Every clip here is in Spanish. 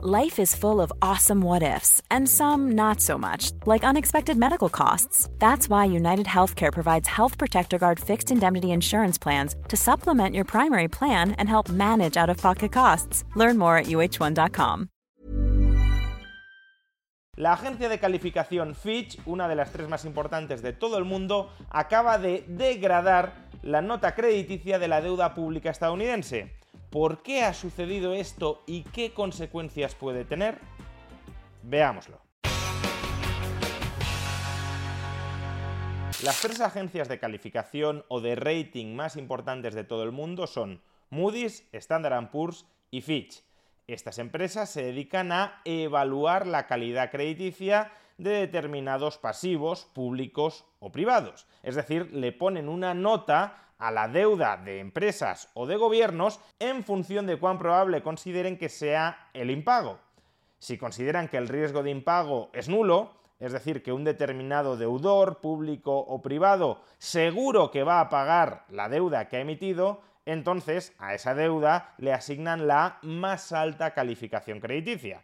Life is full of awesome what ifs, and some not so much, like unexpected medical costs. That's why United Healthcare provides Health Protector Guard fixed indemnity insurance plans to supplement your primary plan and help manage out of pocket costs. Learn more at uh1.com. La agencia de calificación Fitch, una de las tres más importantes de todo el mundo, acaba de degradar la nota crediticia de la deuda pública estadounidense. ¿Por qué ha sucedido esto y qué consecuencias puede tener? Veámoslo. Las tres agencias de calificación o de rating más importantes de todo el mundo son Moody's, Standard Poor's y Fitch. Estas empresas se dedican a evaluar la calidad crediticia de determinados pasivos públicos o privados. Es decir, le ponen una nota a la deuda de empresas o de gobiernos en función de cuán probable consideren que sea el impago. Si consideran que el riesgo de impago es nulo, es decir, que un determinado deudor, público o privado, seguro que va a pagar la deuda que ha emitido, entonces a esa deuda le asignan la más alta calificación crediticia.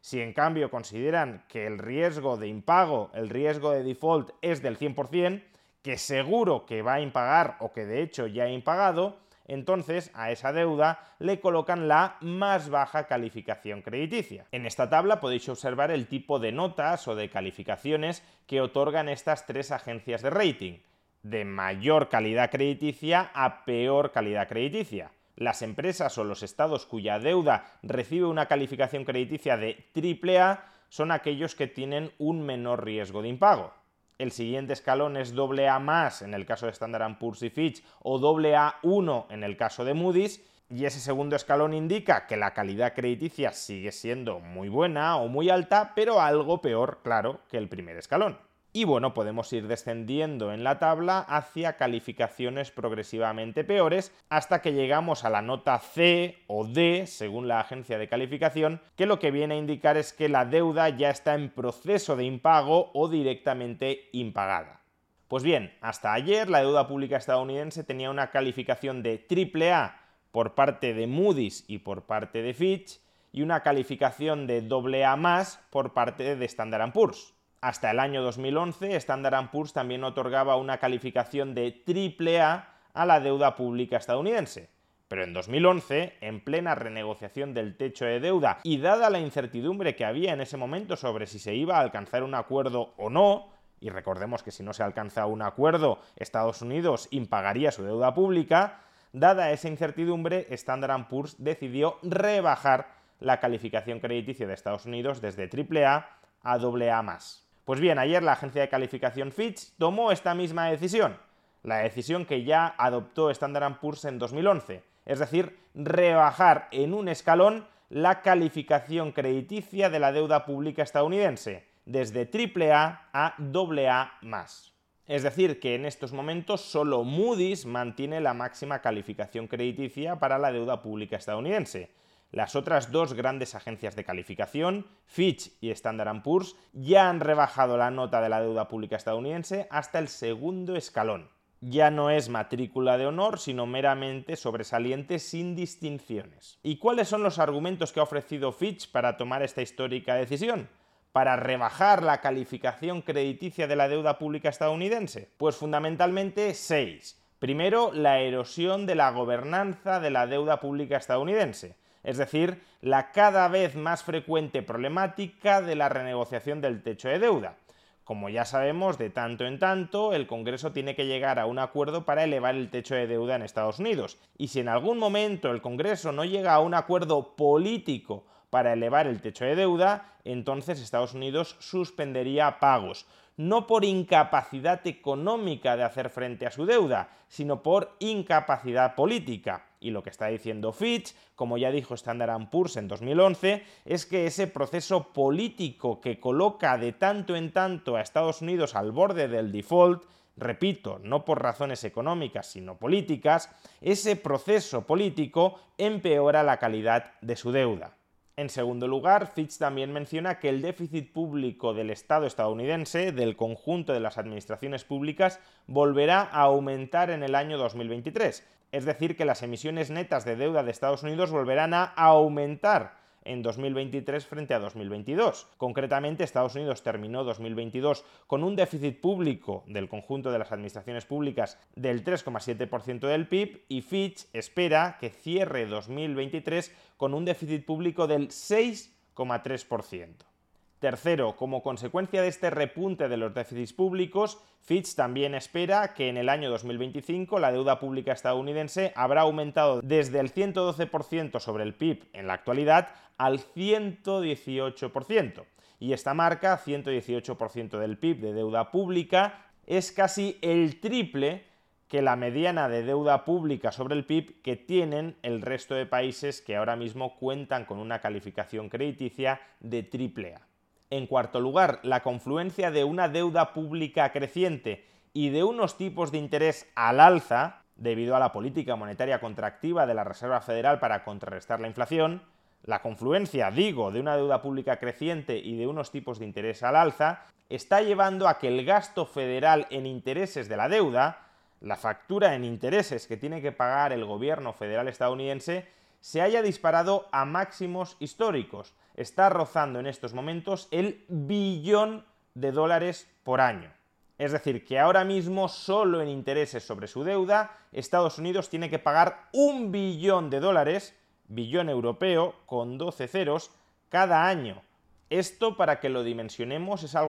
Si en cambio consideran que el riesgo de impago, el riesgo de default es del 100%, que seguro que va a impagar o que de hecho ya ha impagado, entonces a esa deuda le colocan la más baja calificación crediticia. En esta tabla podéis observar el tipo de notas o de calificaciones que otorgan estas tres agencias de rating, de mayor calidad crediticia a peor calidad crediticia. Las empresas o los estados cuya deuda recibe una calificación crediticia de AAA son aquellos que tienen un menor riesgo de impago el siguiente escalón es AA más en el caso de Standard Poor's y Fitch o AA1 en el caso de Moody's, y ese segundo escalón indica que la calidad crediticia sigue siendo muy buena o muy alta, pero algo peor, claro, que el primer escalón. Y bueno, podemos ir descendiendo en la tabla hacia calificaciones progresivamente peores hasta que llegamos a la nota C o D, según la agencia de calificación, que lo que viene a indicar es que la deuda ya está en proceso de impago o directamente impagada. Pues bien, hasta ayer la deuda pública estadounidense tenía una calificación de AAA por parte de Moody's y por parte de Fitch y una calificación de AA por parte de Standard Poor's. Hasta el año 2011, Standard Poor's también otorgaba una calificación de AAA a la deuda pública estadounidense. Pero en 2011, en plena renegociación del techo de deuda y dada la incertidumbre que había en ese momento sobre si se iba a alcanzar un acuerdo o no, y recordemos que si no se alcanza un acuerdo, Estados Unidos impagaría su deuda pública, dada esa incertidumbre, Standard Poor's decidió rebajar la calificación crediticia de Estados Unidos desde AAA a AA+. Pues bien, ayer la agencia de calificación Fitch tomó esta misma decisión, la decisión que ya adoptó Standard Poor's en 2011, es decir, rebajar en un escalón la calificación crediticia de la deuda pública estadounidense, desde AAA a AA+. Es decir, que en estos momentos solo Moody's mantiene la máxima calificación crediticia para la deuda pública estadounidense, las otras dos grandes agencias de calificación, Fitch y Standard Poor's, ya han rebajado la nota de la deuda pública estadounidense hasta el segundo escalón. Ya no es matrícula de honor, sino meramente sobresaliente sin distinciones. ¿Y cuáles son los argumentos que ha ofrecido Fitch para tomar esta histórica decisión? para rebajar la calificación crediticia de la deuda pública estadounidense? Pues fundamentalmente seis. Primero, la erosión de la gobernanza de la deuda pública estadounidense es decir, la cada vez más frecuente problemática de la renegociación del techo de deuda. Como ya sabemos, de tanto en tanto, el Congreso tiene que llegar a un acuerdo para elevar el techo de deuda en Estados Unidos. Y si en algún momento el Congreso no llega a un acuerdo político para elevar el techo de deuda, entonces Estados Unidos suspendería pagos, no por incapacidad económica de hacer frente a su deuda, sino por incapacidad política. Y lo que está diciendo Fitch, como ya dijo Standard Poor's en 2011, es que ese proceso político que coloca de tanto en tanto a Estados Unidos al borde del default, repito, no por razones económicas, sino políticas, ese proceso político empeora la calidad de su deuda. En segundo lugar, Fitch también menciona que el déficit público del Estado estadounidense, del conjunto de las administraciones públicas, volverá a aumentar en el año 2023. Es decir, que las emisiones netas de deuda de Estados Unidos volverán a aumentar en 2023 frente a 2022. Concretamente, Estados Unidos terminó 2022 con un déficit público del conjunto de las administraciones públicas del 3,7% del PIB y Fitch espera que cierre 2023 con un déficit público del 6,3%. Tercero, como consecuencia de este repunte de los déficits públicos, Fitch también espera que en el año 2025 la deuda pública estadounidense habrá aumentado desde el 112% sobre el PIB en la actualidad al 118%. Y esta marca, 118% del PIB de deuda pública, es casi el triple que la mediana de deuda pública sobre el PIB que tienen el resto de países que ahora mismo cuentan con una calificación crediticia de AAA. En cuarto lugar, la confluencia de una deuda pública creciente y de unos tipos de interés al alza, debido a la política monetaria contractiva de la Reserva Federal para contrarrestar la inflación, la confluencia, digo, de una deuda pública creciente y de unos tipos de interés al alza, está llevando a que el gasto federal en intereses de la deuda, la factura en intereses que tiene que pagar el gobierno federal estadounidense, se haya disparado a máximos históricos. Está rozando en estos momentos el billón de dólares por año. Es decir, que ahora mismo solo en intereses sobre su deuda, Estados Unidos tiene que pagar un billón de dólares, billón europeo, con 12 ceros, cada año. Esto, para que lo dimensionemos, es algo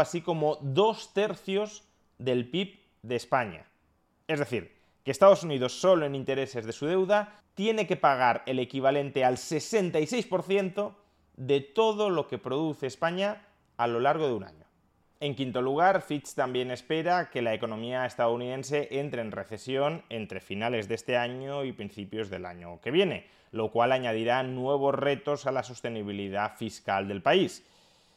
Así como dos tercios del PIB de España. Es decir, que Estados Unidos solo en intereses de su deuda tiene que pagar el equivalente al 66% de todo lo que produce España a lo largo de un año. En quinto lugar, Fitch también espera que la economía estadounidense entre en recesión entre finales de este año y principios del año que viene, lo cual añadirá nuevos retos a la sostenibilidad fiscal del país.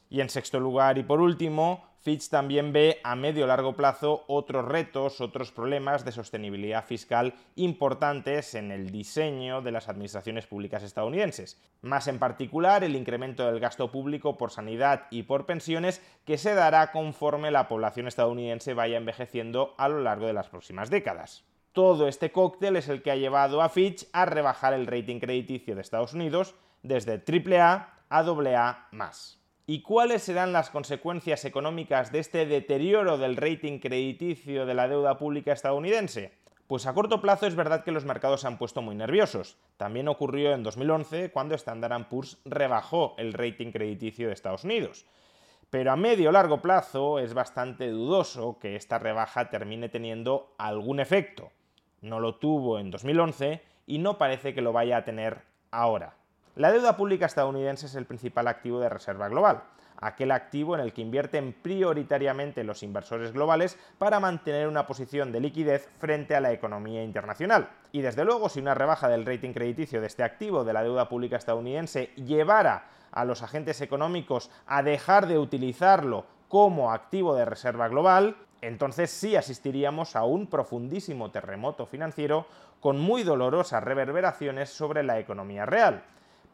Y en sexto lugar y por último, Fitch también ve a medio largo plazo otros retos, otros problemas de sostenibilidad fiscal importantes en el diseño de las administraciones públicas estadounidenses. Más en particular, el incremento del gasto público por sanidad y por pensiones que se dará conforme la población estadounidense vaya envejeciendo a lo largo de las próximas décadas. Todo este cóctel es el que ha llevado a Fitch a rebajar el rating crediticio de Estados Unidos desde AAA a AA+. ¿Y cuáles serán las consecuencias económicas de este deterioro del rating crediticio de la deuda pública estadounidense? Pues a corto plazo es verdad que los mercados se han puesto muy nerviosos. También ocurrió en 2011 cuando Standard Poor's rebajó el rating crediticio de Estados Unidos. Pero a medio o largo plazo es bastante dudoso que esta rebaja termine teniendo algún efecto. No lo tuvo en 2011 y no parece que lo vaya a tener ahora. La deuda pública estadounidense es el principal activo de reserva global, aquel activo en el que invierten prioritariamente los inversores globales para mantener una posición de liquidez frente a la economía internacional. Y desde luego, si una rebaja del rating crediticio de este activo de la deuda pública estadounidense llevara a los agentes económicos a dejar de utilizarlo como activo de reserva global, entonces sí asistiríamos a un profundísimo terremoto financiero con muy dolorosas reverberaciones sobre la economía real.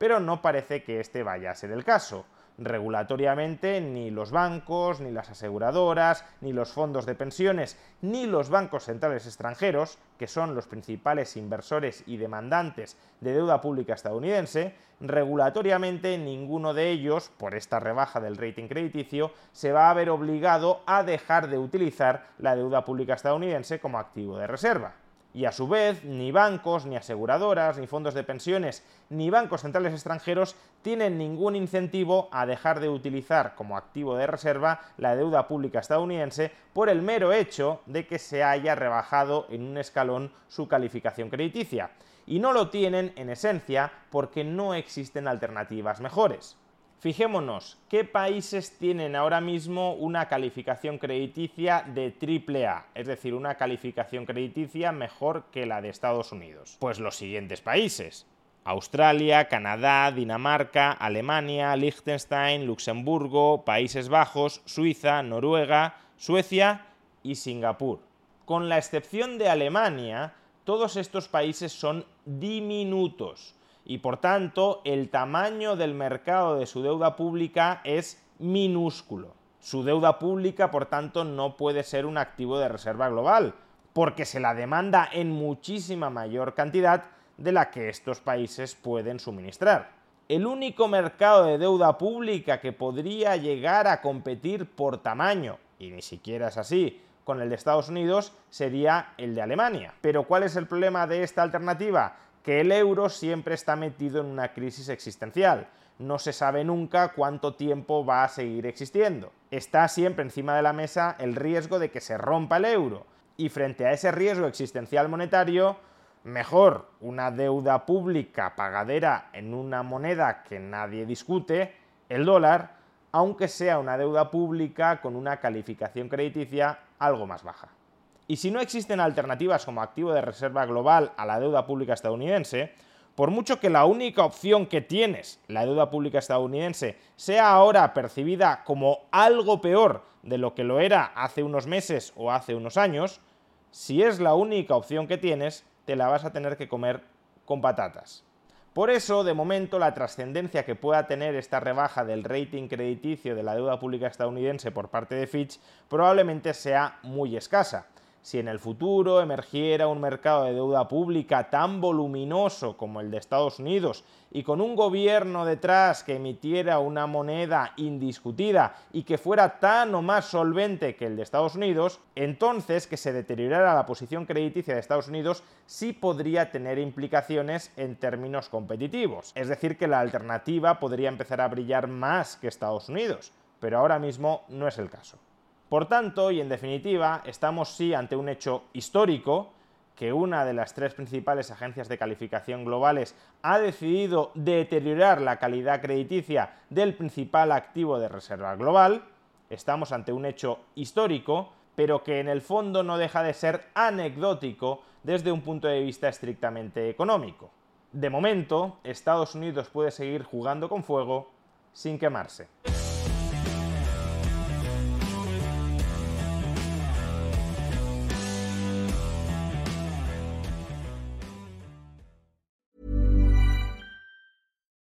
Pero no parece que este vaya a ser el caso regulatoriamente ni los bancos, ni las aseguradoras, ni los fondos de pensiones, ni los bancos centrales extranjeros, que son los principales inversores y demandantes de deuda pública estadounidense, regulatoriamente ninguno de ellos, por esta rebaja del rating crediticio, se va a ver obligado a dejar de utilizar la deuda pública estadounidense como activo de reserva. Y a su vez, ni bancos, ni aseguradoras, ni fondos de pensiones, ni bancos centrales extranjeros tienen ningún incentivo a dejar de utilizar como activo de reserva la deuda pública estadounidense por el mero hecho de que se haya rebajado en un escalón su calificación crediticia. Y no lo tienen en esencia porque no existen alternativas mejores. Fijémonos, ¿qué países tienen ahora mismo una calificación crediticia de AAA? Es decir, una calificación crediticia mejor que la de Estados Unidos. Pues los siguientes países. Australia, Canadá, Dinamarca, Alemania, Liechtenstein, Luxemburgo, Países Bajos, Suiza, Noruega, Suecia y Singapur. Con la excepción de Alemania, todos estos países son diminutos y por tanto el tamaño del mercado de su deuda pública es minúsculo. Su deuda pública, por tanto, no puede ser un activo de reserva global, porque se la demanda en muchísima mayor cantidad de la que estos países pueden suministrar. El único mercado de deuda pública que podría llegar a competir por tamaño, y ni siquiera es así, con el de Estados Unidos sería el de Alemania. Pero ¿cuál es el problema de esta alternativa? Que el euro siempre está metido en una crisis existencial. No se sabe nunca cuánto tiempo va a seguir existiendo. Está siempre encima de la mesa el riesgo de que se rompa el euro. Y frente a ese riesgo existencial monetario, mejor una deuda pública pagadera en una moneda que nadie discute, el dólar, aunque sea una deuda pública con una calificación crediticia algo más baja. Y si no existen alternativas como activo de reserva global a la deuda pública estadounidense, por mucho que la única opción que tienes, la deuda pública estadounidense, sea ahora percibida como algo peor de lo que lo era hace unos meses o hace unos años, si es la única opción que tienes, te la vas a tener que comer con patatas. Por eso, de momento, la trascendencia que pueda tener esta rebaja del rating crediticio de la deuda pública estadounidense por parte de Fitch probablemente sea muy escasa si en el futuro emergiera un mercado de deuda pública tan voluminoso como el de Estados Unidos y con un gobierno detrás que emitiera una moneda indiscutida y que fuera tan o más solvente que el de Estados Unidos, entonces que se deteriorara la posición crediticia de Estados Unidos sí podría tener implicaciones en términos competitivos. Es decir, que la alternativa podría empezar a brillar más que Estados Unidos, pero ahora mismo no es el caso. Por tanto, y en definitiva, estamos sí ante un hecho histórico, que una de las tres principales agencias de calificación globales ha decidido deteriorar la calidad crediticia del principal activo de reserva global, estamos ante un hecho histórico, pero que en el fondo no deja de ser anecdótico desde un punto de vista estrictamente económico. De momento, Estados Unidos puede seguir jugando con fuego sin quemarse.